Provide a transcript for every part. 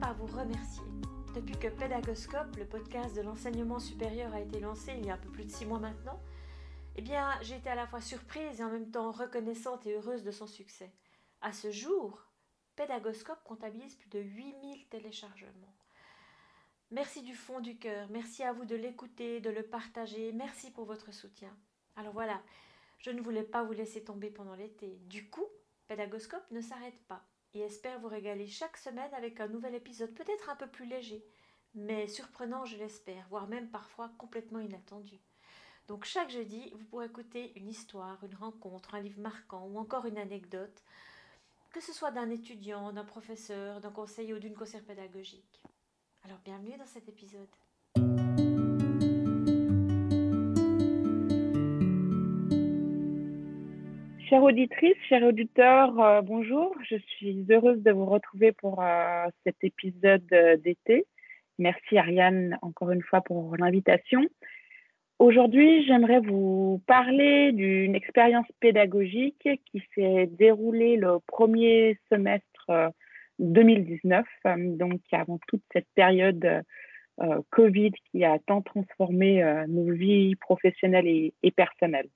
par vous remercier. Depuis que Pédagoscope, le podcast de l'enseignement supérieur, a été lancé il y a un peu plus de six mois maintenant, eh bien, j'ai été à la fois surprise et en même temps reconnaissante et heureuse de son succès. À ce jour, Pédagoscope comptabilise plus de 8000 téléchargements. Merci du fond du cœur, merci à vous de l'écouter, de le partager, merci pour votre soutien. Alors voilà, je ne voulais pas vous laisser tomber pendant l'été. Du coup, Pédagoscope ne s'arrête pas et espère vous régaler chaque semaine avec un nouvel épisode peut-être un peu plus léger, mais surprenant je l'espère, voire même parfois complètement inattendu. Donc chaque jeudi, vous pourrez écouter une histoire, une rencontre, un livre marquant ou encore une anecdote, que ce soit d'un étudiant, d'un professeur, d'un conseiller ou d'une conseillère pédagogique. Alors bienvenue dans cet épisode. Chère auditrice, chers auditeurs, euh, bonjour. Je suis heureuse de vous retrouver pour euh, cet épisode euh, d'été. Merci Ariane encore une fois pour l'invitation. Aujourd'hui, j'aimerais vous parler d'une expérience pédagogique qui s'est déroulée le premier semestre 2019, donc avant toute cette période Covid qui a tant transformé nos vies professionnelles et personnelles.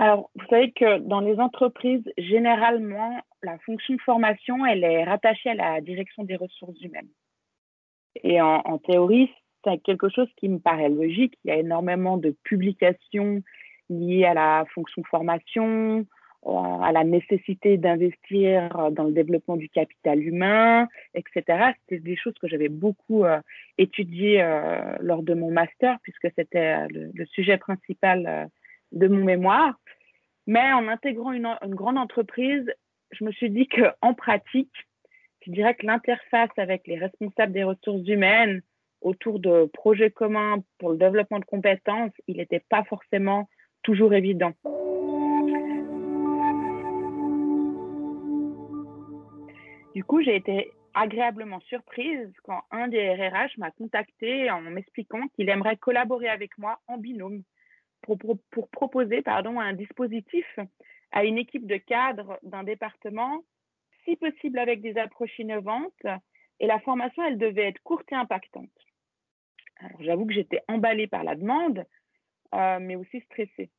Alors, vous savez que dans les entreprises, généralement, la fonction formation, elle est rattachée à la direction des ressources humaines. Et en, théorie, c'est quelque chose qui me paraît logique. Il y a énormément de publications liées à la fonction formation, euh, à la nécessité d'investir dans le développement du capital humain, etc. C'était des choses que j'avais beaucoup euh, étudiées euh, lors de mon master, puisque c'était le, sujet principal de mon mémoire. Mais en intégrant une, grande entreprise, je me suis dit qu'en pratique, je dirais que l'interface avec les responsables des ressources humaines autour de projets communs pour le développement de compétences, il n'était pas forcément toujours évident. Du coup, j'ai été agréablement surprise quand un des RRH m'a contacté en m'expliquant qu'il aimerait collaborer avec moi en binôme pour, proposer pardon, un dispositif à une équipe de cadres d'un département, si possible avec des approches innovantes. Et la formation, elle devait être courte et impactante. Alors, j'avoue que j'étais emballée par la demande, euh, mais aussi stressée.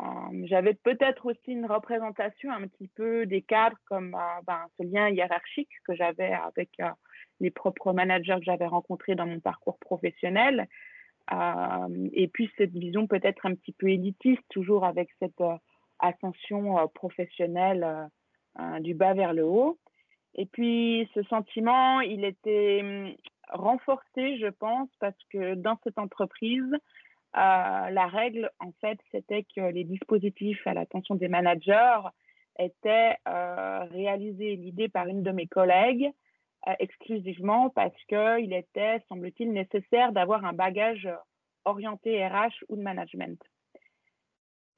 Euh, j'avais peut-être aussi une représentation un petit peu des cadres comme euh, ben, ce lien hiérarchique que j'avais avec les propres managers que j'avais rencontrés dans mon parcours professionnel. Euh, et puis cette vision peut-être un petit peu élitiste, toujours avec cette euh, ascension euh, professionnelle du bas vers le haut. Et puis ce sentiment, il était hum, renforcé, je pense, parce que dans cette entreprise, la règle, en fait, c'était que les dispositifs à l'attention des managers étaient réalisés, l'idée par une de mes collègues, euh, exclusivement parce qu'il était, semble-t-il, nécessaire d'avoir un bagage orienté RH ou de management.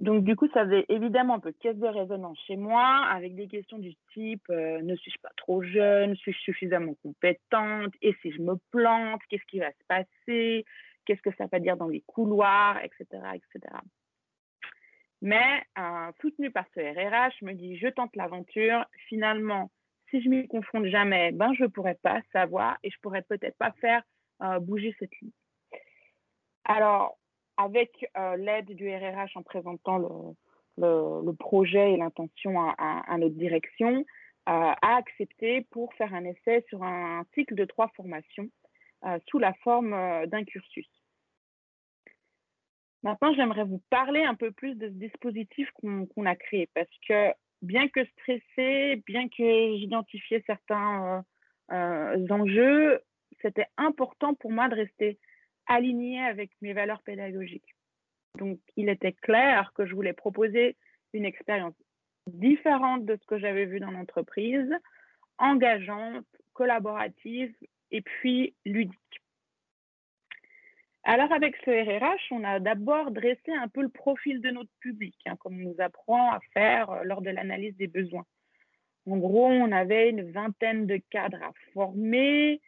Donc, du coup, ça faisait évidemment un peu caisse de résonance chez moi, avec des questions du type euh, ne suis-je pas trop jeune? Suis-je suffisamment compétente? Et si je me plante, qu'est-ce qui va se passer? Qu'est-ce que ça va dire dans les couloirs, etc. etc. Mais, euh, soutenu par ce RRH, je me dis je tente l'aventure. Finalement, si je m'y confronte jamais, ben je ne pourrais pas savoir et je ne pourrais peut-être pas faire euh, bouger cette ligne. Alors, avec euh, l'aide du RRH en présentant le, projet et l'intention à, notre direction, euh, a accepté pour faire un essai sur un cycle de trois formations sous la forme d'un cursus. Maintenant, j'aimerais vous parler un peu plus de ce dispositif qu'on a créé parce que bien que stressée, bien que j'identifiais certains euh, euh, enjeux, c'était important pour moi de rester alignée avec mes valeurs pédagogiques. Donc, il était clair que je voulais proposer une expérience différente de ce que j'avais vu dans l'entreprise, engageante, collaborative et puis ludique. Alors avec ce RRH, on a d'abord dressé un peu le profil de notre public, hein, comme on nous apprend à faire euh, lors de l'analyse des besoins. En gros, on avait une vingtaine de cadres à former,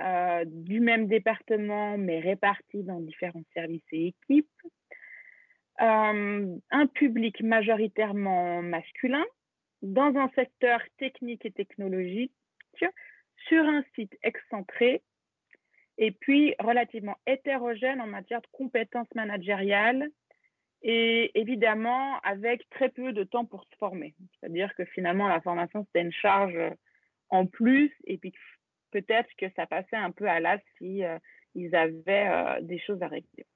euh, du même département, mais répartis dans différents services et équipes. Euh, un public majoritairement masculin, dans un secteur technique et technologique, sur un site excentré et puis relativement hétérogène en matière de compétences managériales et évidemment avec très peu de temps pour se former. C'est-à-dire que finalement, la formation, c'était une charge en plus et puis peut-être que ça passait un peu à l'as si euh, ils avaient euh, des choses à régler.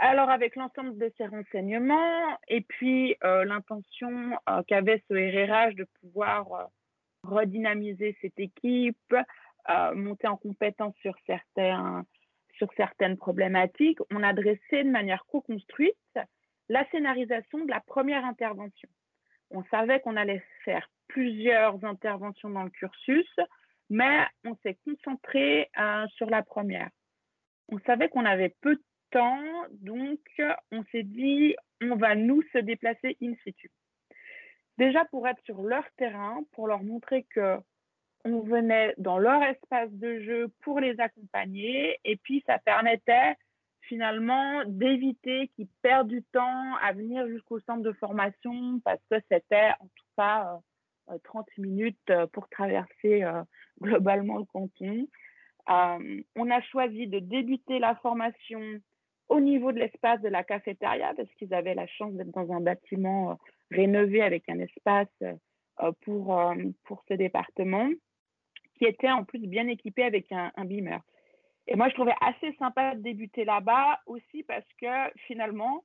Alors, avec l'ensemble de ces renseignements et puis euh, l'intention qu'avait ce RRH de pouvoir redynamiser cette équipe, monter en compétence sur, sur certaines problématiques, on a dressé de manière co-construite la scénarisation de la première intervention. On savait qu'on allait faire plusieurs interventions dans le cursus, mais on s'est concentré euh, sur la première. On savait qu'on avait peu de temps, donc on s'est dit, on va nous se déplacer in situ. Déjà pour être sur leur terrain, pour leur montrer que on venait dans leur espace de jeu pour les accompagner, et puis ça permettait finalement d'éviter qu'ils perdent du temps à venir jusqu'au centre de formation parce que c'était en tout cas 30 euh, minutes euh, pour traverser globalement le canton. Euh, on a choisi de débuter la formation au niveau de l'espace de la cafétéria parce qu'ils avaient la chance d'être dans un bâtiment euh, rénové avec un espace euh, pour, pour ce département qui était en plus bien équipé avec un, un beamer. Et moi, je trouvais assez sympa de débuter là-bas aussi parce que finalement,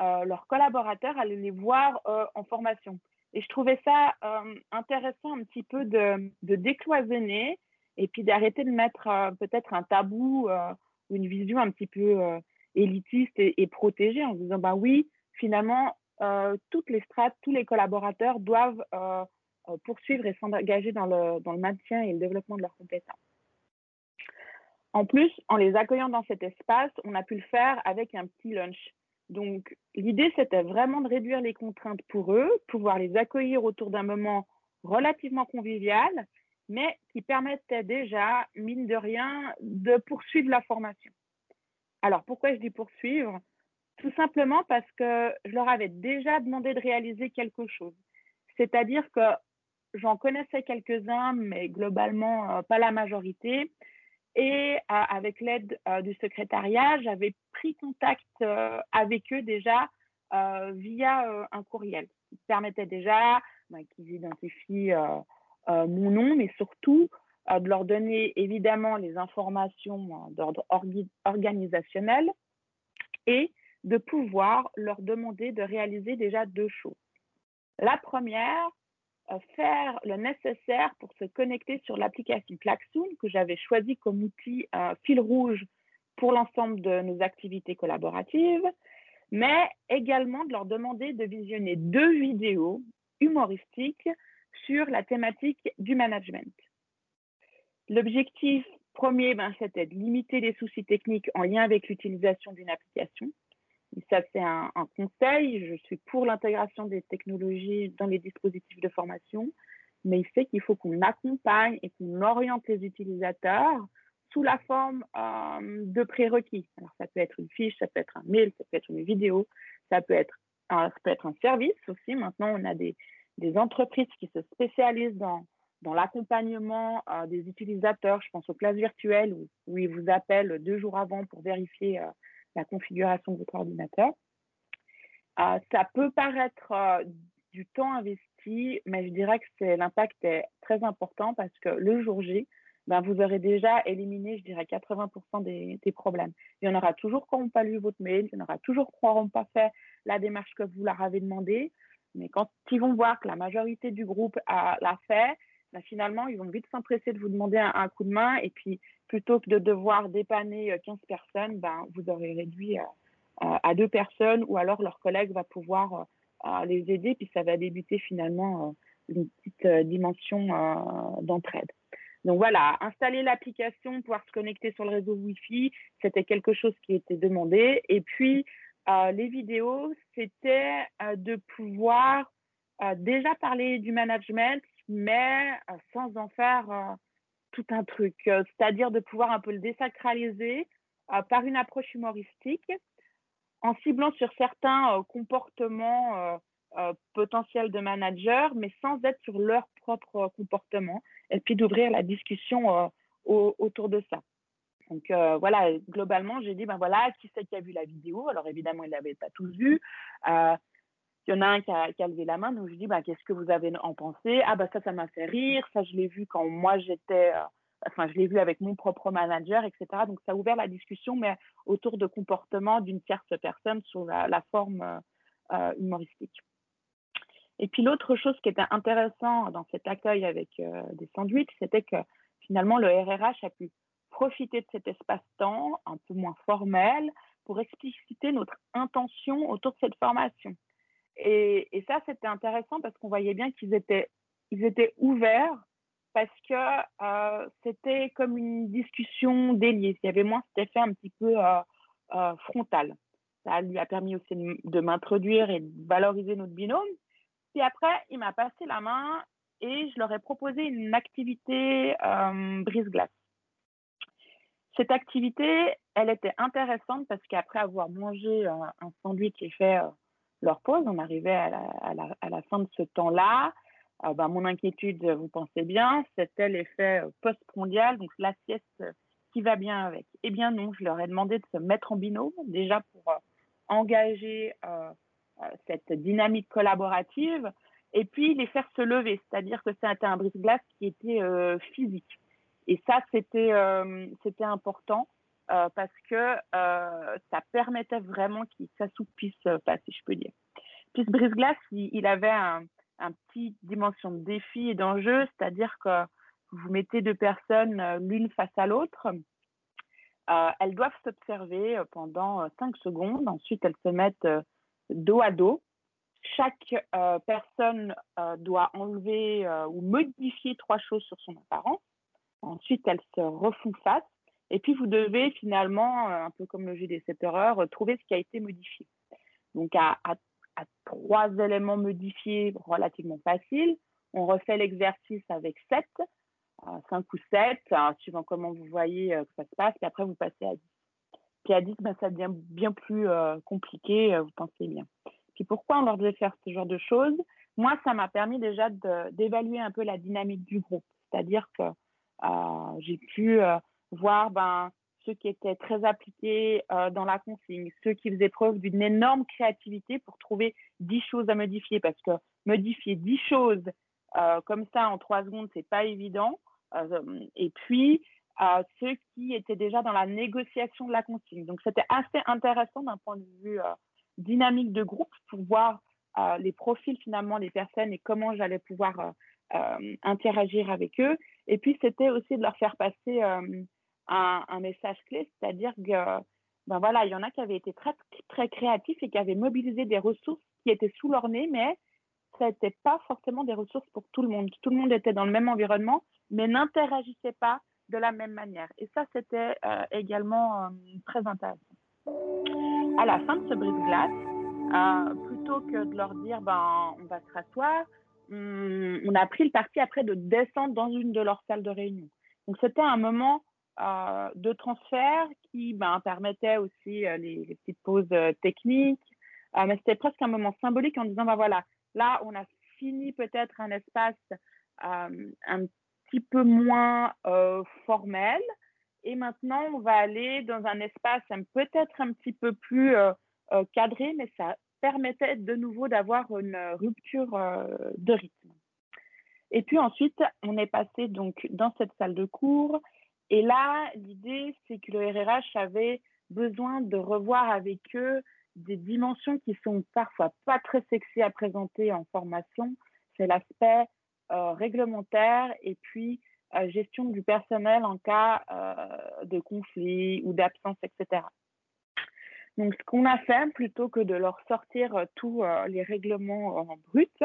leurs collaborateurs allaient les voir en formation. Et je trouvais ça euh, intéressant un petit peu de, de, décloisonner et puis d'arrêter de mettre euh, peut-être un tabou euh, ou une vision un petit peu élitiste et, protégée en disant, bah oui, finalement, toutes les strates, tous les collaborateurs doivent poursuivre et s'engager dans le, dans le maintien et le développement de leurs compétences. En plus, en les accueillant dans cet espace, on a pu le faire avec un petit lunch. Donc, l'idée, c'était vraiment de réduire les contraintes pour eux, pouvoir les accueillir autour d'un moment relativement convivial, mais qui permettait déjà, mine de rien, de poursuivre la formation. Alors, pourquoi je dis poursuivre? Tout simplement parce que je leur avais déjà demandé de réaliser quelque chose. C'est-à-dire que j'en connaissais quelques-uns, mais globalement, euh, pas la majorité. Et euh, avec l'aide euh, du secrétariat, j'avais pris contact avec eux déjà via un courriel qui permettait déjà bah, qu'ils identifient mon nom, mais surtout de leur donner évidemment les informations d'ordre organisationnel et de pouvoir leur demander de réaliser déjà deux choses. La première, faire le nécessaire pour se connecter sur l'application Klaxoon que j'avais choisi comme outil euh, fil rouge pour l'ensemble de nos activités collaboratives, mais également de leur demander de visionner deux vidéos humoristiques sur la thématique du management. L'objectif premier, ben, c'était de limiter les soucis techniques en lien avec l'utilisation d'une application ça, c'est un, conseil. Je suis pour l'intégration des technologies dans les dispositifs de formation, mais il fait qu'il faut qu'on accompagne et qu'on oriente les utilisateurs sous la forme euh, de prérequis. Alors, ça peut être une fiche, ça peut être un mail, ça peut être une vidéo, ça peut être un, ça peut être un service aussi. Maintenant, on a des, des entreprises qui se spécialisent dans, dans l'accompagnement euh, des utilisateurs. Je pense aux classes virtuelles où, ils vous appellent deux jours avant pour vérifier euh, la configuration de votre ordinateur. Euh, ça peut paraître euh, du temps investi, mais je dirais que l'impact est très important parce que le jour J, ben, vous aurez déjà éliminé, je dirais, 80% des, problèmes. Il y en aura toujours qui n'auront pas lu votre mail, il y en aura toujours qui n'auront pas fait la démarche que vous leur avez demandé. Mais quand ils vont voir que la majorité du groupe l'a fait, ben, finalement, ils vont vite s'empresser de vous demander un, coup de main. Et puis, plutôt que de devoir dépanner 15 euh, personnes, ben, vous aurez réduit euh, euh, à deux personnes ou alors leur collègue va pouvoir les aider. Puis, ça va débuter finalement une petite dimension d'entraide. Donc voilà, installer l'application, pouvoir se connecter sur le réseau Wi-Fi, c'était quelque chose qui était demandé. Et puis, les vidéos, c'était de pouvoir déjà parler du management, mais sans en faire tout un truc. Euh, c'est-à-dire de pouvoir un peu le désacraliser par une approche humoristique en ciblant sur certains comportements potentiels de managers, mais sans être sur leur propre comportement et puis d'ouvrir la discussion autour de ça. Donc voilà, globalement, j'ai dit, ben voilà, qui c'est qui a vu la vidéo? Alors évidemment, ils ne l'avaient pas tous vue. Il y en a un qui a, levé la main, donc je dis, ben, qu'est-ce que vous avez en pensé? Ah ben ça, ça m'a fait rire, ça je l'ai vu quand moi j'étais enfin, je l'ai vu avec mon propre manager, etc. Donc, ça a ouvert la discussion, mais autour de comportements d'une tierce personne sous la, forme euh, euh, humoristique. Et puis, l'autre chose qui était intéressant dans cet accueil avec euh, des sandwichs, c'était que finalement, le RRH a pu profiter de cet espace-temps un peu moins formel pour expliciter notre intention autour de cette formation. Et, ça, c'était intéressant parce qu'on voyait bien qu'ils étaient, ils étaient ouverts parce que euh, c'était comme une discussion déliée. Il y avait moins cet effet un petit peu euh, euh, frontal. Ça lui a permis aussi de, m'introduire et de valoriser notre binôme. Puis après, il m'a passé la main et je leur ai proposé une activité brise-glace. Cette activité, elle était intéressante parce qu'après avoir mangé un sandwich et fait leur pause, on arrivait à la, à la, à la fin de ce temps-là. Bah, mon inquiétude, vous pensez bien, c'était l'effet euh, post-prandial, donc la sieste euh, qui va bien avec. Eh bien non, je leur ai demandé de se mettre en binôme, déjà pour euh, engager cette dynamique collaborative, et puis les faire se lever, c'est-à-dire que c'était un brise-glace qui était physique. Et ça, c'était c'était important parce que ça permettait vraiment qu'ils s'assoupissent pas, si je peux dire. Puis ce brise-glace, il, avait un, un petit dimension de défi et d'enjeu, c'est-à-dire que vous mettez deux personnes euh, l'une face à l'autre. Euh, elles doivent s'observer euh, pendant 5 secondes. Ensuite, elles se mettent dos à dos. Chaque personne doit enlever ou modifier trois choses sur son apparence. Ensuite, elles se refont face. Et puis, vous devez finalement, un peu comme le jeu des 7 heures, trouver ce qui a été modifié. Donc, à, trois éléments modifiés relativement faciles. On refait l'exercice avec 7, 5 euh, ou 7, hein, suivant comment vous voyez euh, que ça se passe, puis après vous passez à 10. Puis à 10, ben, ça devient bien plus euh, compliqué, vous pensez bien. Puis pourquoi on leur devait faire ce genre de choses? Moi, ça m'a permis déjà d'évaluer un peu la dynamique du groupe. C'est-à-dire que j'ai pu voir ben, ceux qui étaient très appliqués euh, dans la consigne, ceux qui faisaient preuve d'une énorme créativité pour trouver 10 choses à modifier, parce que modifier 10 choses euh, comme ça en 3 secondes, c'est pas évident. Euh, et puis, ceux qui étaient déjà dans la négociation de la consigne. Donc, c'était assez intéressant d'un point de vue dynamique de groupe pour voir les profils finalement des personnes et comment j'allais pouvoir interagir avec eux. Et puis, c'était aussi de leur faire passer un, message clé, c'est-à-dire que ben voilà, il y en a qui avaient été très, très créatifs et qui avaient mobilisé des ressources qui étaient sous leur nez, mais ce n'était pas forcément des ressources pour tout le monde. Tout le monde était dans le même environnement, mais n'interagissait pas de la même manière. Et ça, c'était euh, également euh, très intéressant. À la fin de ce brise-glace, euh, plutôt que de leur dire ben, on va se rasseoir, hum, on a pris le parti après de descendre dans une de leurs salles de réunion. Donc, c'était un moment de transfert qui ben, permettait aussi euh, les, petites pauses euh, techniques. mais c'était presque un moment symbolique en disant, ben voilà, là, on a fini peut-être un espace un petit peu moins formel. Et maintenant, on va aller dans un espace peut-être un petit peu plus cadré, mais ça permettait de nouveau d'avoir une rupture de rythme. Et puis ensuite, on est passé donc dans cette salle de cours et là, l'idée, c'est que le RRH avait besoin de revoir avec eux des dimensions qui sont parfois pas très sexy à présenter en formation. C'est l'aspect euh, réglementaire et puis euh, gestion du personnel en cas euh, de conflit ou d'absence, etc. Donc, ce qu'on a fait, plutôt que de leur sortir tous les règlements en brut,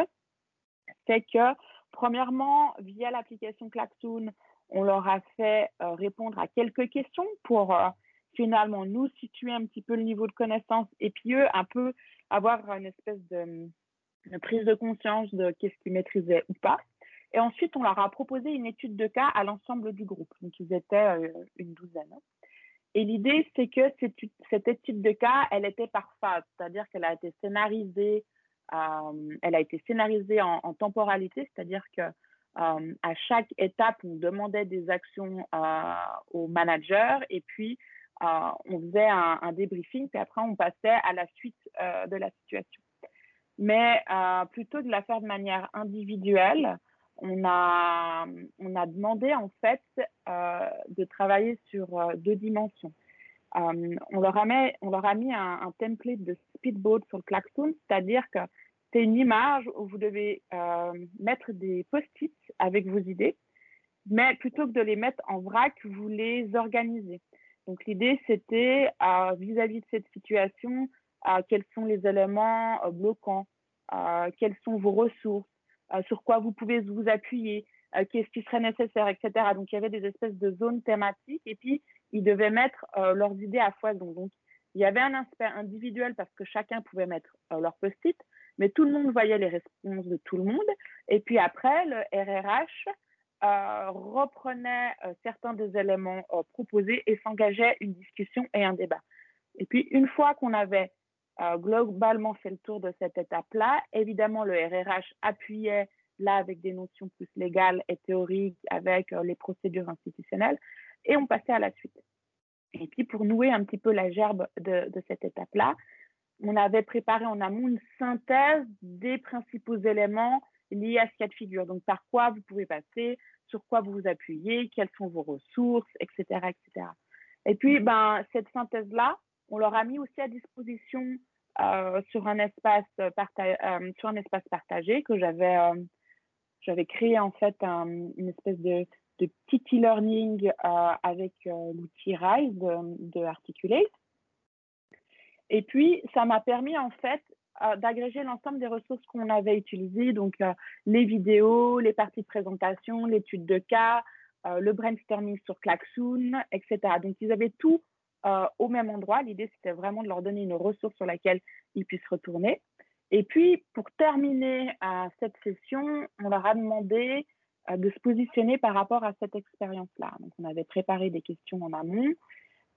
c'est que, premièrement, via l'application Klaxoon, on leur a fait euh, répondre à quelques questions pour euh, finalement nous situer un petit peu le niveau de connaissance et puis eux un peu avoir une espèce de, prise de conscience de qu'est-ce qu'ils maîtrisaient ou pas. Et ensuite, on leur a proposé une étude de cas à l'ensemble du groupe. Donc, ils étaient euh, une douzaine. Et l'idée, c'est que cette, étude de cas, elle était par phase, c'est-à-dire qu'elle a été scénarisée, elle a été scénarisée en temporalité, c'est-à-dire que à chaque étape, on demandait des actions au manager et puis on faisait un, un, débriefing, puis après on passait à la suite de la situation. Mais plutôt de la faire de manière individuelle, on a, on a demandé en fait de travailler sur deux dimensions. Euh, on, leur a mis, on leur a mis un, template de speedboat sur le klaxon, c'est-à-dire que c'est une image où vous devez euh, mettre des post-it avec vos idées, mais plutôt que de les mettre en vrac, vous les organisez. Donc l'idée, c'était euh, vis-à-vis de cette situation, quels sont les éléments bloquants, quelles sont vos ressources, sur quoi vous pouvez vous appuyer, qu'est-ce qui serait nécessaire, etc. Donc il y avait des espèces de zones thématiques et puis ils devaient mettre euh, leurs idées à foison. Donc, il y avait un aspect individuel parce que chacun pouvait mettre euh, leur post-it, mais tout le monde voyait les réponses de tout le monde. Et puis après, le RRH euh, reprenait certains des éléments proposés et s'engageait une discussion et un débat. Et puis, une fois qu'on avait globalement fait le tour de cette étape-là, évidemment, le RRH appuyait là avec des notions plus légales et théoriques, avec les procédures institutionnelles, et on passait à la suite. Et puis pour nouer un petit peu la gerbe de, cette étape-là, on avait préparé en amont une synthèse des principaux éléments liés à ce cas de figure. Donc par quoi vous pouvez passer, sur quoi vous vous appuyez, quelles sont vos ressources, etc. etc. Et puis ben, cette synthèse-là, on leur a mis aussi à disposition euh, sur, un espace euh, sur un espace partagé que j'avais euh, j'avais créé en fait une espèce de de petit e-learning euh, avec l'outil RISE de, Articulate. Et puis, ça m'a permis en fait euh, d'agréger l'ensemble des ressources qu'on avait utilisées, donc les vidéos, les parties de présentation, l'étude de cas, le brainstorming sur Klaxoon, etc. Donc, ils avaient tout au même endroit. L'idée, c'était vraiment de leur donner une ressource sur laquelle ils puissent retourner. Et puis, pour terminer cette session, on leur a demandé de se positionner par rapport à cette expérience-là. Donc, on avait préparé des questions en amont.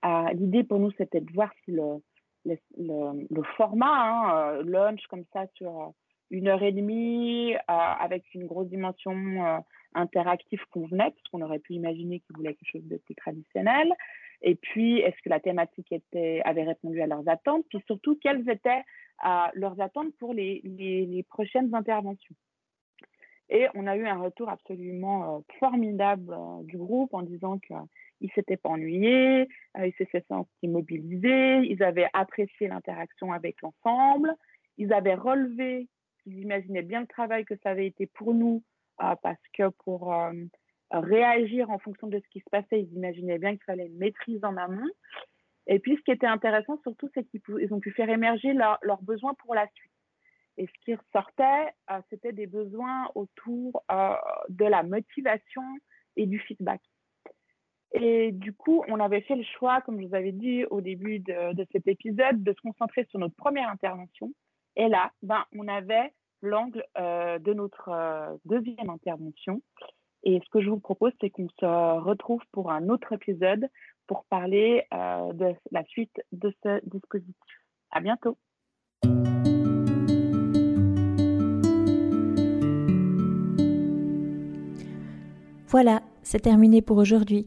Euh, l'idée pour nous, c'était de voir si le, le, format, hein, euh, lunch comme ça sur une heure et demie, euh, avec une grosse dimension interactive convenait, puisqu'on aurait pu imaginer qu'ils voulaient quelque chose de plus traditionnel. Et puis, est-ce que la thématique était, avait répondu à leurs attentes? Puis surtout, quelles étaient leurs attentes pour les, les, prochaines interventions? Et on a eu un retour absolument euh, formidable euh, du groupe en disant qu'ils ne s'étaient pas ennuyés, euh, ils s'étaient sentis mobilisés, ils avaient apprécié l'interaction avec l'ensemble, ils avaient relevé, ils imaginaient bien le travail que ça avait été pour nous, parce que pour réagir en fonction de ce qui se passait, ils imaginaient bien qu'il fallait une maîtrise en amont. Et puis, ce qui était intéressant surtout, c'est qu'ils ont pu faire émerger leurs besoins pour la suite. Et ce qui ressortait, euh, c'était des besoins autour euh, de la motivation et du feedback. Et du coup, on avait fait le choix, comme je vous avais dit au début de, cet épisode, de se concentrer sur notre première intervention. Et là, ben, on avait l'angle euh, de notre deuxième intervention. Et ce que je vous propose, c'est qu'on se retrouve pour un autre épisode pour parler de la suite de ce dispositif. À bientôt. Voilà, c'est terminé pour aujourd'hui.